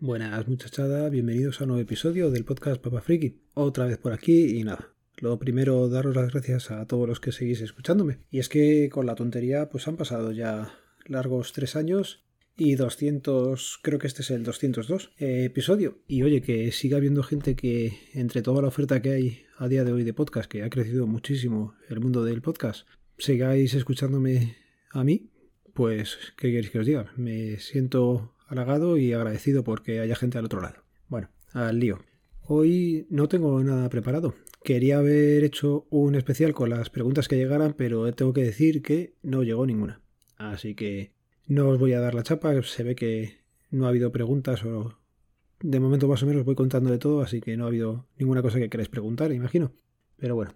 Buenas muchachada, bienvenidos a un nuevo episodio del podcast Papa Friki. Otra vez por aquí y nada. Lo primero, daros las gracias a todos los que seguís escuchándome. Y es que con la tontería, pues han pasado ya largos tres años y 200, creo que este es el 202 eh, episodio. Y oye, que siga habiendo gente que entre toda la oferta que hay a día de hoy de podcast, que ha crecido muchísimo el mundo del podcast, sigáis escuchándome a mí, pues, ¿qué queréis que os diga? Me siento halagado y agradecido porque haya gente al otro lado. Bueno, al lío. Hoy no tengo nada preparado. Quería haber hecho un especial con las preguntas que llegaran, pero tengo que decir que no llegó ninguna. Así que no os voy a dar la chapa, se ve que no ha habido preguntas o de momento más o menos voy contando de todo, así que no ha habido ninguna cosa que queráis preguntar, imagino. Pero bueno,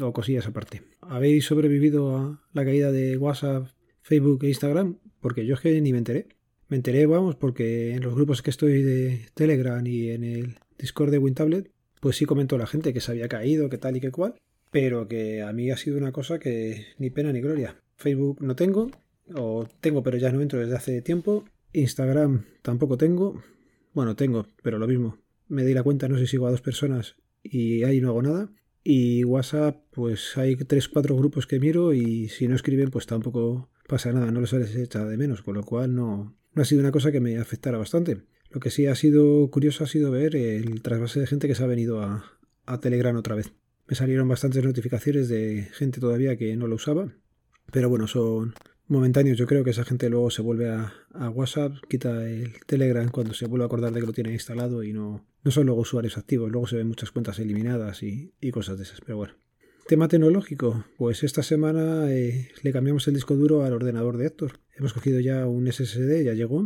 o cosillas aparte. ¿Habéis sobrevivido a la caída de WhatsApp, Facebook e Instagram? Porque yo es que ni me enteré. Me enteré, vamos, porque en los grupos que estoy de Telegram y en el Discord de WinTablet, pues sí comentó la gente que se había caído, que tal y que cual, pero que a mí ha sido una cosa que ni pena ni gloria. Facebook no tengo, o tengo pero ya no entro desde hace tiempo. Instagram tampoco tengo. Bueno, tengo, pero lo mismo. Me di la cuenta, no sé si sigo a dos personas y ahí no hago nada. Y WhatsApp, pues hay tres, cuatro grupos que miro y si no escriben, pues tampoco pasa nada, no les echa de menos, con lo cual no, no ha sido una cosa que me afectara bastante. Lo que sí ha sido curioso ha sido ver el trasvase de gente que se ha venido a, Telegram otra vez. Me salieron bastantes notificaciones de gente todavía que no lo usaba, pero bueno, son momentáneos. Yo creo que esa gente luego se vuelve a, WhatsApp, quita el Telegram cuando se vuelve a acordar de que lo tiene instalado y no, no son luego usuarios activos. Luego se ven muchas cuentas eliminadas y, cosas de esas, pero bueno. Tema tecnológico, pues esta semana eh, le cambiamos el disco duro al ordenador de Héctor. Hemos cogido ya un SSD, ya llegó.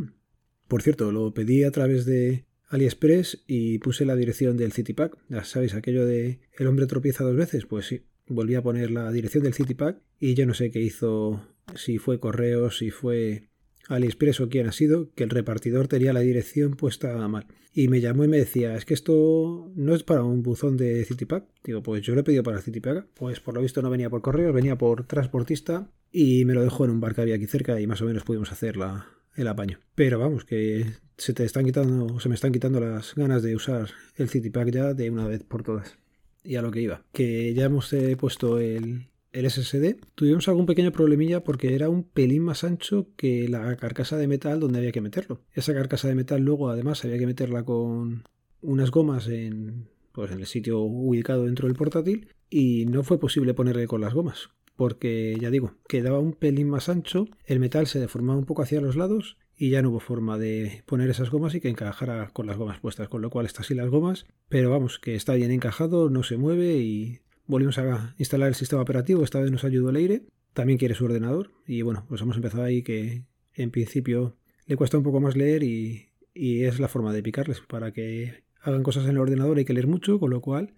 Por cierto, lo pedí a través de AliExpress y puse la dirección del CityPack. Ya sabéis, aquello de el hombre tropieza dos veces, pues sí, volví a poner la dirección del CityPack y yo no sé qué hizo, si fue correo, si fue AliExpress o quién ha sido, que el repartidor tenía la dirección puesta mal. Y me llamó y me decía, es que esto no es para un buzón de CityPack. Digo, pues yo lo he pedido para el CityPack. Pues por lo visto no venía por correo, venía por transportista y me lo dejó en un bar que había aquí cerca y más o menos pudimos hacer la, el apaño. Pero vamos, que se te están quitando, se me están quitando las ganas de usar el CityPack ya de una vez por todas. Y a lo que iba, que ya hemos eh, puesto el, el SSD, tuvimos algún pequeño problemilla porque era un pelín más ancho que la carcasa de metal donde había que meterlo. Esa carcasa de metal luego además había que meterla con unas gomas en, pues, en el sitio ubicado dentro del portátil y no fue posible ponerle con las gomas porque ya digo, quedaba un pelín más ancho, el metal se deformaba un poco hacia los lados y ya no hubo forma de poner esas gomas y que encajara con las gomas puestas, con lo cual está así las gomas, pero vamos, que está bien encajado, no se mueve y volvimos a instalar el sistema operativo, esta vez nos ayudó el aire, también quiere su ordenador y bueno, pues hemos empezado ahí que en principio le cuesta un poco más leer y, y es la forma de picarles para que hagan cosas en el ordenador hay que leer mucho, con lo cual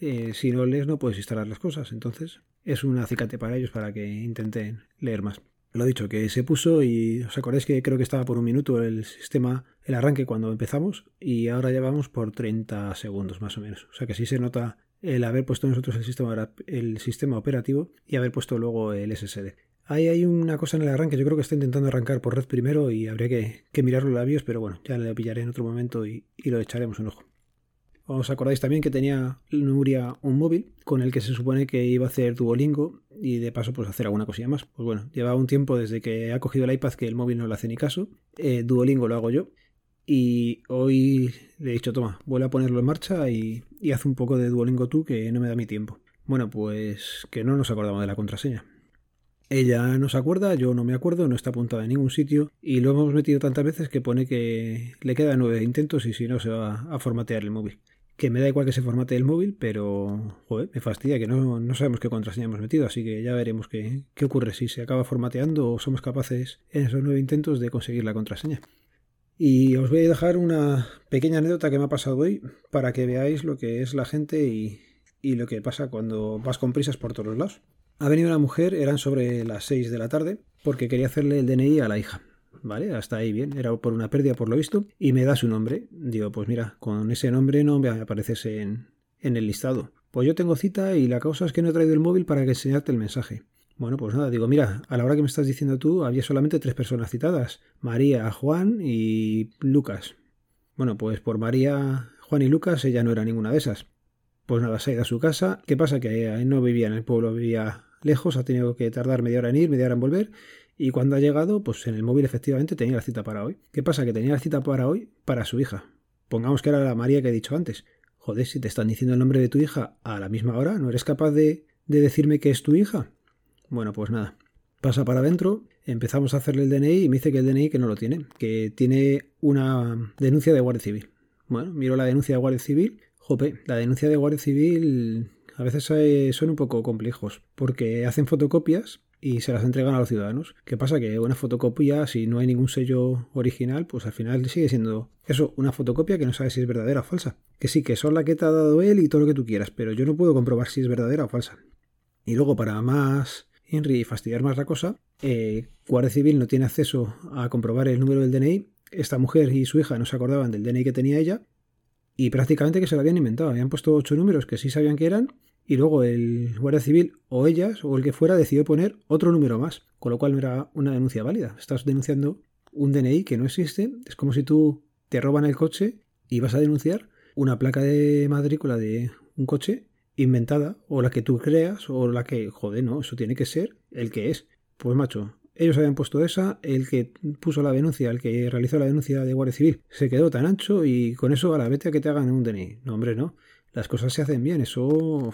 eh, si no lees no puedes instalar las cosas, entonces es un acicate para ellos para que intenten leer más. Lo dicho, que se puso y os acordáis que creo que estaba por un minuto el sistema, el arranque cuando empezamos y ahora ya vamos por 30 segundos más o menos. O sea que sí se nota el haber puesto nosotros el sistema, el sistema operativo y haber puesto luego el SSD. Ahí hay una cosa en el arranque, yo creo que está intentando arrancar por red primero y habría que, que mirar los labios, pero bueno, ya le pillaré en otro momento y, lo echaremos un ojo. Os acordáis también que tenía Nuria un móvil con el que se supone que iba a hacer Duolingo y de paso pues hacer alguna cosilla más. Pues bueno, lleva un tiempo desde que ha cogido el iPad que el móvil no le hace ni caso. Eh, Duolingo lo hago yo. Y hoy le he dicho, toma, vuelve a ponerlo en marcha y, y haz un poco de Duolingo tú que no me da mi tiempo. Bueno, pues que no nos acordamos de la contraseña. Ella no se acuerda, yo no me acuerdo, no está apuntada en ningún sitio y lo hemos metido tantas veces que pone que le quedan nueve intentos y si no se va a formatear el móvil que me da igual que se formate el móvil, pero me fastidia que no, no sabemos qué contraseña hemos metido, así que ya veremos qué, qué, ocurre si se acaba formateando o somos capaces en esos nueve intentos de conseguir la contraseña. Y os voy a dejar una pequeña anécdota que me ha pasado hoy para que veáis lo que es la gente y, lo que pasa cuando vas con prisas por todos lados. Ha venido una mujer, eran sobre las 6 de la tarde, porque quería hacerle el DNI a la hija. ¿vale? Hasta ahí bien, era por una pérdida por lo visto, y me da su nombre. Digo, pues mira, con ese nombre no me apareces en, en el listado. Pues yo tengo cita y la causa es que no he traído el móvil para que enseñarte el mensaje. Bueno, pues nada, digo, mira, a la hora que me estás diciendo tú, había solamente tres personas citadas, María, Juan y Lucas. Bueno, pues por María, Juan y Lucas ella no era ninguna de esas. Pues nada, se ha ido a su casa. ¿Qué pasa? Que no vivía en el pueblo, vivía lejos, ha tenido que tardar media hora en ir, media hora en volver. Y cuando ha llegado, pues en el móvil efectivamente tenía la cita para hoy. ¿Qué pasa? Que tenía la cita para hoy para su hija. Pongamos que era la María que he dicho antes. Joder, si te están diciendo el nombre de tu hija a la misma hora, ¿no eres capaz de, de decirme que es tu hija? Bueno, pues nada. Pasa para adentro, empezamos a hacerle el DNI y me dice que el DNI que no lo tiene, que tiene una denuncia de Guardia Civil. Bueno, miro la denuncia de Guardia Civil. Jope, la denuncia de Guardia Civil a veces eh, son un poco complejos, porque hacen fotocopias y se las entregan a los ciudadanos. ¿Qué pasa? Que una fotocopia, si no hay ningún sello original, pues al final sigue siendo eso, una fotocopia que no sabes si es verdadera o falsa. Que sí, que son la que te ha dado él y todo lo que tú quieras, pero yo no puedo comprobar si es verdadera o falsa. Y luego, para más Henry y fastidiar más la cosa, eh, Guardia Civil no tiene acceso a comprobar el número del DNI. Esta mujer y su hija no se acordaban del DNI que tenía ella y prácticamente que se lo habían inventado. Habían puesto ocho números que sí sabían que eran y luego el Guardia Civil o ellas o el que fuera decidió poner otro número más, con lo cual no era una denuncia válida. Estás denunciando un DNI que no existe. Es como si tú te roban el coche y vas a denunciar una placa de matrícula de un coche inventada o la que tú creas o la que, joder, no, eso tiene que ser el que es. Pues macho, ellos habían puesto esa, el que puso la denuncia, el que realizó la denuncia de Guardia Civil, se quedó tan ancho y con eso a la vete a que te hagan un DNI. No, hombre, no. Las cosas se hacen bien, eso,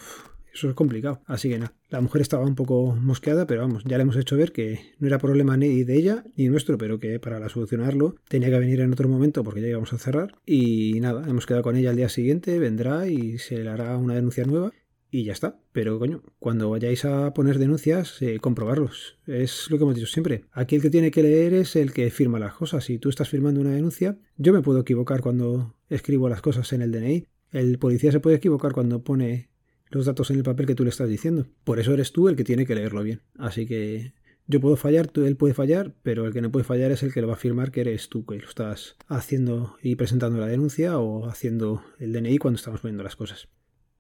eso es complicado. Así que nada, la mujer estaba un poco mosqueada, pero vamos, ya le hemos hecho ver que no era problema ni de ella ni nuestro, pero que para solucionarlo tenía que venir en otro momento porque ya íbamos a cerrar. Y nada, hemos quedado con ella al día siguiente, vendrá y se le hará una denuncia nueva y ya está. Pero coño, cuando vayáis a poner denuncias, eh, comprobarlos. Es lo que hemos dicho siempre. Aquí el que tiene que leer es el que firma las cosas. Si tú estás firmando una denuncia, yo me puedo equivocar cuando escribo las cosas en el DNI. El policía se puede equivocar cuando pone los datos en el papel que tú le estás diciendo. Por eso eres tú el que tiene que leerlo bien. Así que yo puedo fallar, tú, él puede fallar, pero el que no puede fallar es el que lo va a firmar que eres tú que lo estás haciendo y presentando la denuncia o haciendo el DNI cuando estamos poniendo las cosas.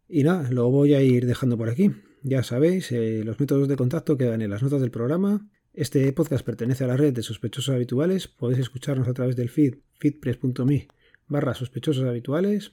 Y nada, lo voy a ir dejando por aquí. Ya sabéis, eh, los métodos de contacto quedan en las notas del programa. Este podcast pertenece a la red de sospechosos habituales. Podéis escucharnos a través del feed feedpress.me barra sospechosos habituales.